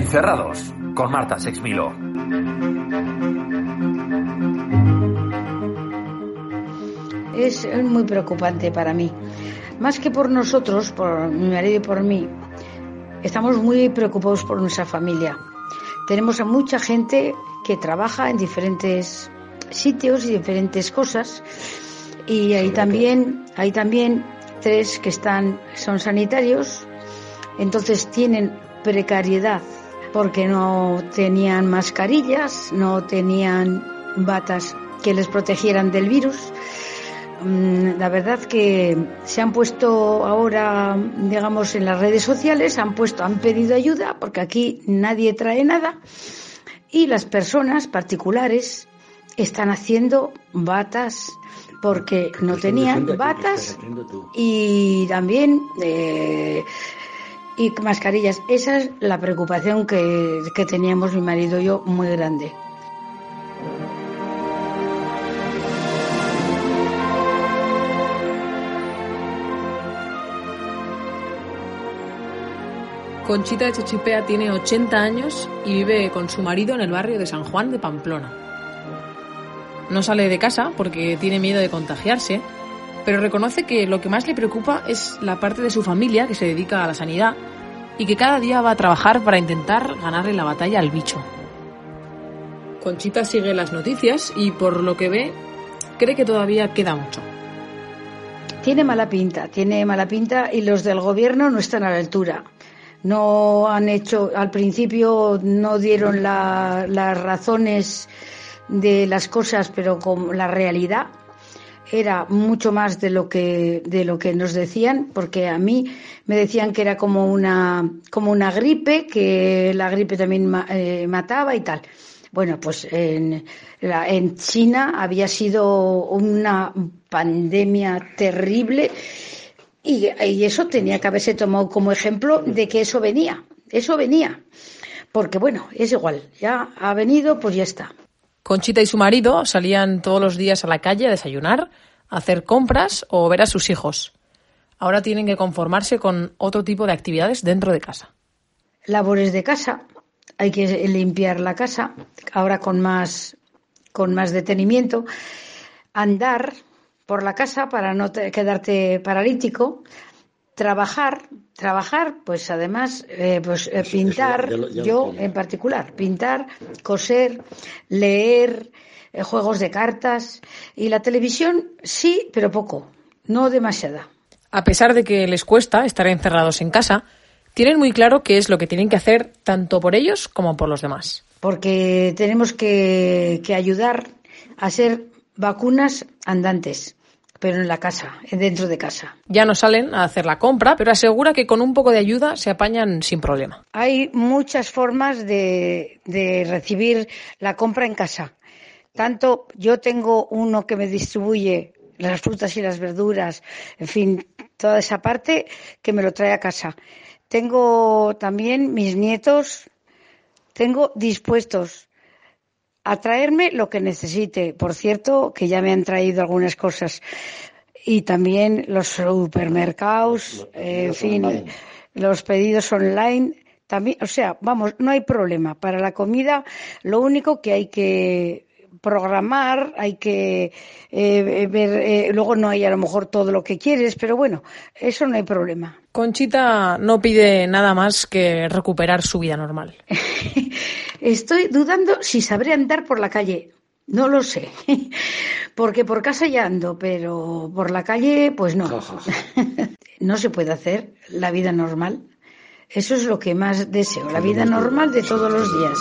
Encerrados, con Marta Sexmilo. Es muy preocupante para mí. Más que por nosotros, por mi marido y por mí, estamos muy preocupados por nuestra familia. Tenemos a mucha gente que trabaja en diferentes sitios y diferentes cosas y hay también hay también tres que están son sanitarios entonces tienen precariedad porque no tenían mascarillas no tenían batas que les protegieran del virus. Mm, la verdad que se han puesto ahora, digamos, en las redes sociales, han puesto, han pedido ayuda, porque aquí nadie trae nada, y las personas particulares están haciendo batas porque no tenían batas y también eh, y mascarillas. Esa es la preocupación que, que teníamos mi marido y yo muy grande. Conchita de tiene 80 años y vive con su marido en el barrio de San Juan de Pamplona. No sale de casa porque tiene miedo de contagiarse, pero reconoce que lo que más le preocupa es la parte de su familia que se dedica a la sanidad y que cada día va a trabajar para intentar ganarle la batalla al bicho. Conchita sigue las noticias y por lo que ve cree que todavía queda mucho. Tiene mala pinta, tiene mala pinta y los del gobierno no están a la altura no han hecho, al principio no dieron las razones de las cosas, pero con la realidad era mucho más de lo que de lo que nos decían, porque a mí me decían que era como una como una gripe, que la gripe también eh, mataba y tal. Bueno, pues en, en China había sido una pandemia terrible y, eso tenía que haberse tomado como ejemplo de que eso venía, eso venía. Porque bueno, es igual, ya ha venido, pues ya está. Conchita y su marido salían todos los días a la calle a desayunar, hacer compras o ver a sus hijos. Ahora tienen que conformarse con otro tipo de actividades dentro de casa. Labores de casa, hay que limpiar la casa, ahora con más, con más detenimiento. Andar, por la casa para no quedarte paralítico, trabajar, trabajar, pues además, eh, pues eh, pintar, yo en particular, pintar, coser, leer, eh, juegos de cartas y la televisión sí, pero poco, no demasiada. A pesar de que les cuesta estar encerrados en casa, tienen muy claro qué es lo que tienen que hacer tanto por ellos como por los demás. Porque tenemos que, que ayudar a ser vacunas andantes pero en la casa, dentro de casa. Ya no salen a hacer la compra, pero asegura que con un poco de ayuda se apañan sin problema. Hay muchas formas de, de recibir la compra en casa. Tanto yo tengo uno que me distribuye las frutas y las verduras, en fin, toda esa parte que me lo trae a casa. Tengo también mis nietos, tengo dispuestos a traerme lo que necesite. Por cierto, que ya me han traído algunas cosas. Y también los supermercados, en fin, los pedidos online. También, o sea, vamos, no hay problema. Para la comida, lo único que hay que programar, hay que eh, ver, eh, luego no hay a lo mejor todo lo que quieres, pero bueno, eso no hay problema. Conchita no pide nada más que recuperar su vida normal. Estoy dudando si sabré andar por la calle. No lo sé, porque por casa ya ando, pero por la calle, pues no. no se puede hacer la vida normal. Eso es lo que más deseo, la vida normal de todos los días.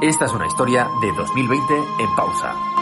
Esta es una historia de 2020 en pausa.